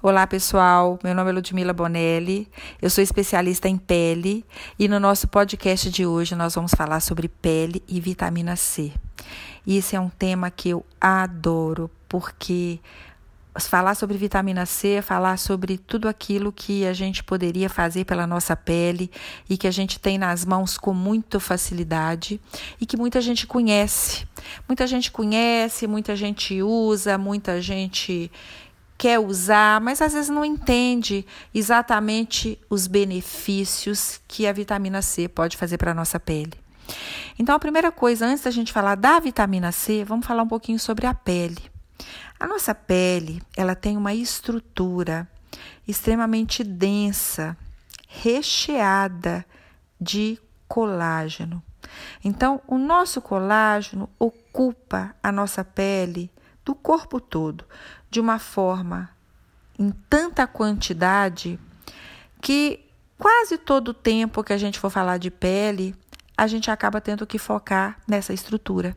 Olá, pessoal. Meu nome é Ludmila Bonelli. Eu sou especialista em pele e no nosso podcast de hoje nós vamos falar sobre pele e vitamina C. E esse é um tema que eu adoro porque falar sobre vitamina C é falar sobre tudo aquilo que a gente poderia fazer pela nossa pele e que a gente tem nas mãos com muita facilidade e que muita gente conhece. Muita gente conhece, muita gente usa, muita gente quer usar, mas às vezes não entende exatamente os benefícios que a vitamina C pode fazer para a nossa pele. Então, a primeira coisa, antes da gente falar da vitamina C, vamos falar um pouquinho sobre a pele. A nossa pele, ela tem uma estrutura extremamente densa, recheada de colágeno. Então, o nosso colágeno ocupa a nossa pele do corpo todo de uma forma em tanta quantidade que quase todo o tempo que a gente for falar de pele, a gente acaba tendo que focar nessa estrutura,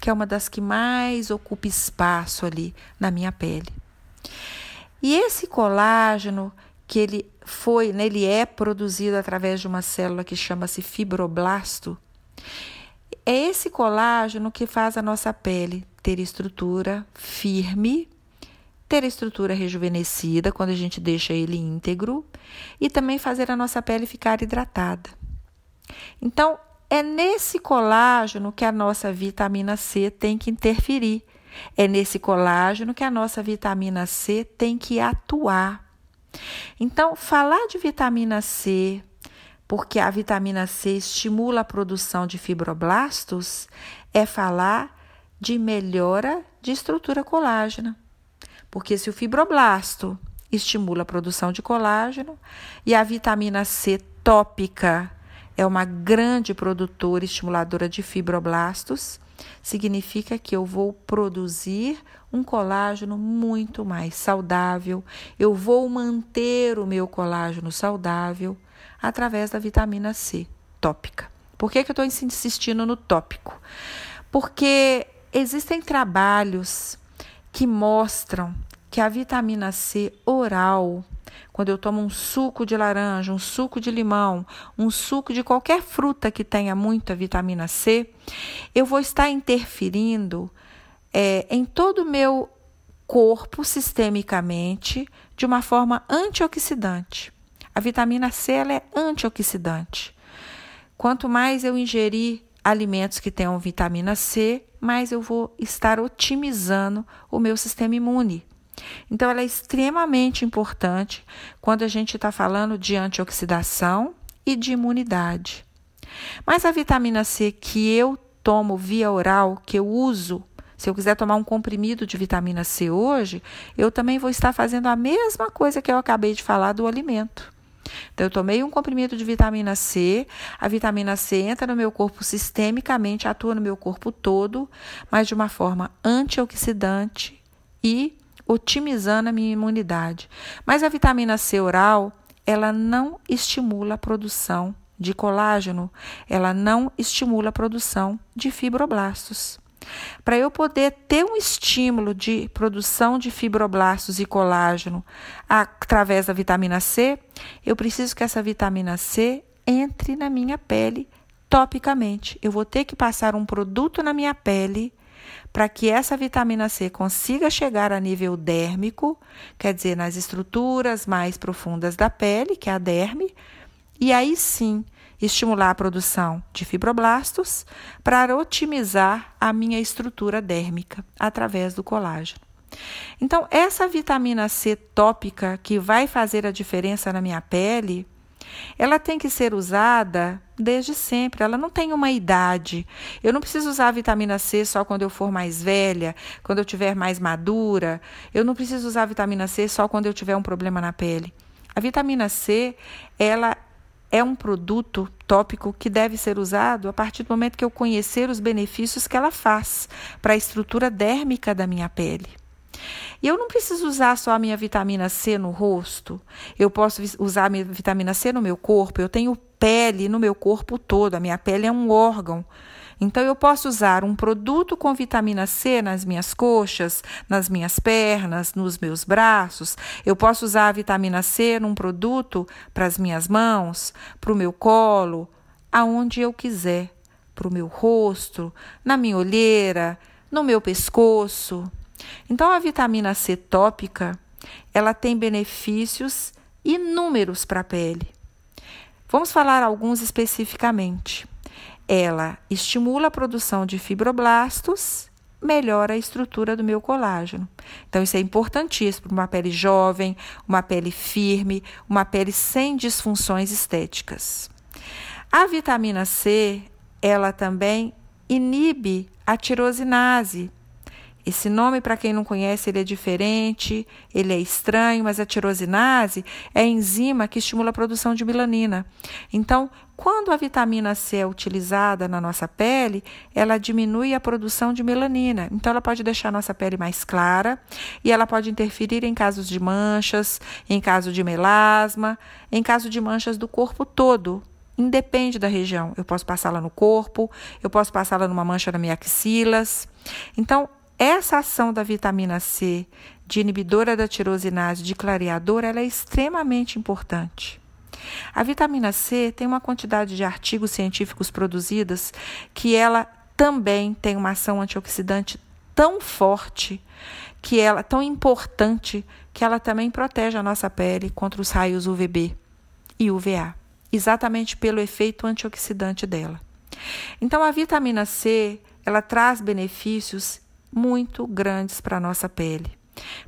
que é uma das que mais ocupa espaço ali na minha pele. E esse colágeno que ele foi, né, ele é produzido através de uma célula que chama-se fibroblasto. É esse colágeno que faz a nossa pele ter estrutura firme, ter estrutura rejuvenescida quando a gente deixa ele íntegro e também fazer a nossa pele ficar hidratada. Então, é nesse colágeno que a nossa vitamina C tem que interferir. É nesse colágeno que a nossa vitamina C tem que atuar. Então, falar de vitamina C, porque a vitamina C estimula a produção de fibroblastos, é falar de melhora de estrutura colágena. Porque se o fibroblasto estimula a produção de colágeno e a vitamina C tópica é uma grande produtora estimuladora de fibroblastos, significa que eu vou produzir um colágeno muito mais saudável, eu vou manter o meu colágeno saudável através da vitamina C tópica. Por que, que eu estou insistindo no tópico? Porque Existem trabalhos que mostram que a vitamina C oral, quando eu tomo um suco de laranja, um suco de limão, um suco de qualquer fruta que tenha muita vitamina C, eu vou estar interferindo é, em todo o meu corpo sistemicamente de uma forma antioxidante. A vitamina C ela é antioxidante. Quanto mais eu ingerir alimentos que tenham vitamina C, mais eu vou estar otimizando o meu sistema imune. Então, ela é extremamente importante quando a gente está falando de antioxidação e de imunidade. Mas a vitamina C que eu tomo via oral, que eu uso, se eu quiser tomar um comprimido de vitamina C hoje, eu também vou estar fazendo a mesma coisa que eu acabei de falar do alimento. Então, eu tomei um comprimido de vitamina C, a vitamina C entra no meu corpo sistemicamente, atua no meu corpo todo, mas de uma forma antioxidante e otimizando a minha imunidade. Mas a vitamina C oral, ela não estimula a produção de colágeno, ela não estimula a produção de fibroblastos. Para eu poder ter um estímulo de produção de fibroblastos e colágeno através da vitamina C, eu preciso que essa vitamina C entre na minha pele topicamente. Eu vou ter que passar um produto na minha pele para que essa vitamina C consiga chegar a nível dérmico, quer dizer, nas estruturas mais profundas da pele, que é a derme, e aí sim estimular a produção de fibroblastos para otimizar a minha estrutura dérmica através do colágeno. Então, essa vitamina C tópica que vai fazer a diferença na minha pele, ela tem que ser usada desde sempre, ela não tem uma idade. Eu não preciso usar vitamina C só quando eu for mais velha, quando eu tiver mais madura. Eu não preciso usar vitamina C só quando eu tiver um problema na pele. A vitamina C, ela é um produto tópico que deve ser usado a partir do momento que eu conhecer os benefícios que ela faz para a estrutura dérmica da minha pele. E eu não preciso usar só a minha vitamina C no rosto. Eu posso usar a minha vitamina C no meu corpo. Eu tenho pele no meu corpo todo. A minha pele é um órgão Então, eu posso usar um produto com vitamina C nas minhas coxas, nas minhas pernas, nos meus braços. Eu posso usar a vitamina C num produto para as minhas mãos, para o meu colo, aonde eu quiser, para o meu rosto, na minha olheira, no meu pescoço. Então, a vitamina C tópica, ela tem benefícios inúmeros para a pele. Vamos falar alguns especificamente. Ela estimula a produção de fibroblastos, melhora a estrutura do meu colágeno. Então, isso é importantíssimo para uma pele jovem, uma pele firme, uma pele sem disfunções estéticas. A vitamina C, ela também inibe a tirosinase, esse nome, para quem não conhece, ele é diferente, ele é estranho, mas a tirosinase é a enzima que estimula a produção de melanina. Então, quando a vitamina C é utilizada na nossa pele, ela diminui a produção de melanina. Então, ela pode deixar a nossa pele mais clara e ela pode interferir em casos de manchas, em caso de melasma, em caso de manchas do corpo todo, independe da região. Eu posso passá-la no corpo, eu posso passá-la numa mancha na minha axilas. Então, essa ação da vitamina C, de inibidora da tirosinase, de clareadora, ela é extremamente importante. A vitamina C tem uma quantidade de artigos científicos produzidos que ela também tem uma ação antioxidante tão forte, que ela tão importante, que ela também protege a nossa pele contra os raios UVB e UVA, exatamente pelo efeito antioxidante dela. Então a vitamina C, ela traz benefícios muito grandes para a nossa pele.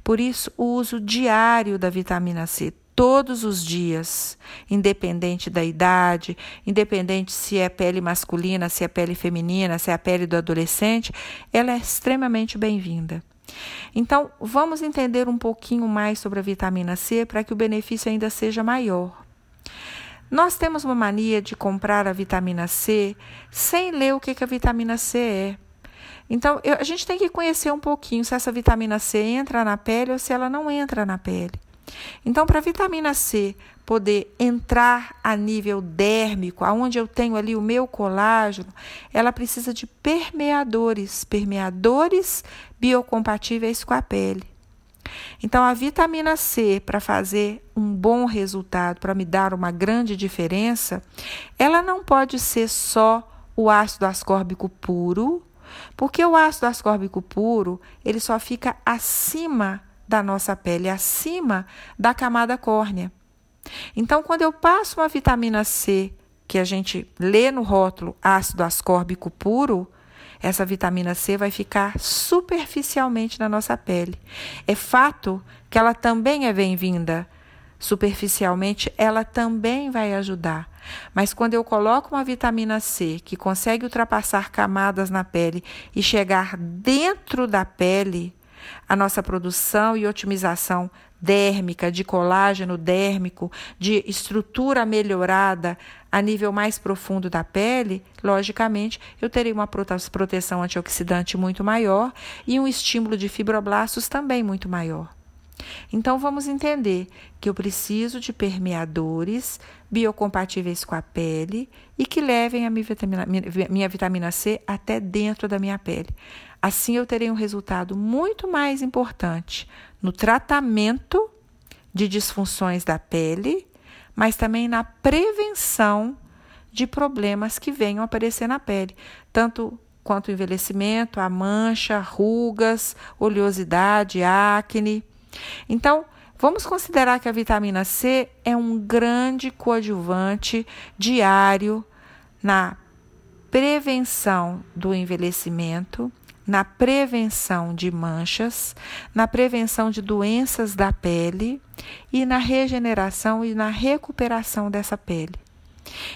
Por isso, o uso diário da vitamina C, todos os dias, independente da idade, independente se é pele masculina, se é pele feminina, se é a pele do adolescente, ela é extremamente bem-vinda. Então, vamos entender um pouquinho mais sobre a vitamina C para que o benefício ainda seja maior. Nós temos uma mania de comprar a vitamina C sem ler o que, que a vitamina C é. Então, eu, a gente tem que conhecer um pouquinho se essa vitamina C entra na pele ou se ela não entra na pele. Então, para a vitamina C poder entrar a nível dérmico, aonde eu tenho ali o meu colágeno, ela precisa de permeadores, permeadores biocompatíveis com a pele. Então, a vitamina C, para fazer um bom resultado, para me dar uma grande diferença, ela não pode ser só o ácido ascórbico puro, porque o ácido ascórbico puro, ele só fica acima da nossa pele, acima da camada córnea. Então, quando eu passo uma vitamina C, que a gente lê no rótulo ácido ascórbico puro, essa vitamina C vai ficar superficialmente na nossa pele. É fato que ela também é bem-vinda superficialmente, ela também vai ajudar. Mas quando eu coloco uma vitamina C que consegue ultrapassar camadas na pele e chegar dentro da pele, a nossa produção e otimização dérmica, de colágeno dérmico, de estrutura melhorada a nível mais profundo da pele, logicamente, eu terei uma proteção antioxidante muito maior e um estímulo de fibroblastos também muito maior. Então vamos entender que eu preciso de permeadores biocompatíveis com a pele e que levem a minha vitamina, minha vitamina C até dentro da minha pele. Assim eu terei um resultado muito mais importante no tratamento de disfunções da pele, mas também na prevenção de problemas que venham aparecer na pele, tanto quanto envelhecimento, a mancha, rugas, oleosidade, acne. Então, vamos considerar que a vitamina C é um grande coadjuvante diário na prevenção do envelhecimento, na prevenção de manchas, na prevenção de doenças da pele e na regeneração e na recuperação dessa pele.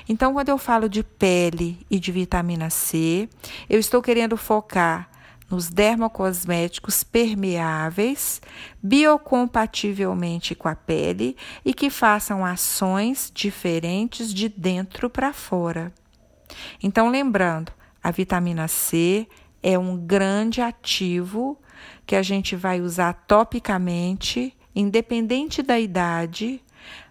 Então, quando eu falo de pele e de vitamina C, eu estou querendo focar nos dermocosméticos permeáveis, biocompativelmente com a pele e que façam ações diferentes de dentro para fora. Então, lembrando, a vitamina C é um grande ativo que a gente vai usar topicamente, independente da idade,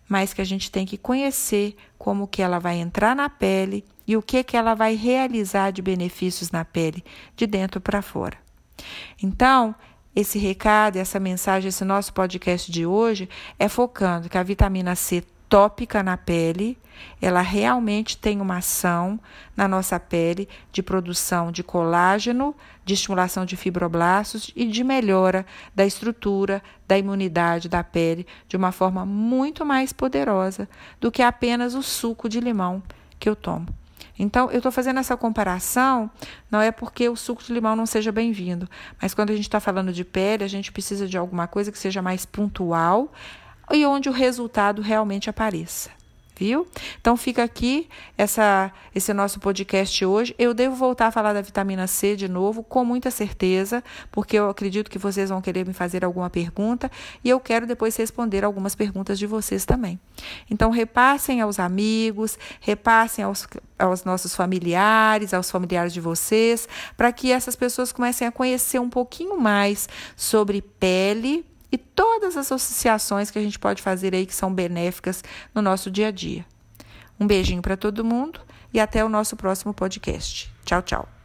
mas que a gente tem que conhecer como que ela vai entrar na pele e o que, que ela vai realizar de benefícios na pele, de dentro para fora. Então, esse recado, essa mensagem, esse nosso podcast de hoje é focando que a vitamina C tópica na pele, ela realmente tem uma ação na nossa pele de produção de colágeno, de estimulação de fibroblastos e de melhora da estrutura, da imunidade da pele de uma forma muito mais poderosa do que apenas o suco de limão que eu tomo. Então, eu estou fazendo essa comparação, não é porque o suco de limão não seja bem-vindo, mas quando a gente está falando de pele, a gente precisa de alguma coisa que seja mais pontual e onde o resultado realmente apareça. Viu? Então fica aqui essa, esse nosso podcast hoje. Eu devo voltar a falar da vitamina C de novo, com muita certeza, porque eu acredito que vocês vão querer me fazer alguma pergunta e eu quero depois responder algumas perguntas de vocês também. Então repassem aos amigos, repassem aos, aos nossos familiares, aos familiares de vocês, para que essas pessoas comecem a conhecer um pouquinho mais sobre pele e todas as associações que a gente pode fazer aí que são benéficas no nosso dia a dia. Um beijinho para todo mundo e até o nosso próximo podcast. Tchau, tchau.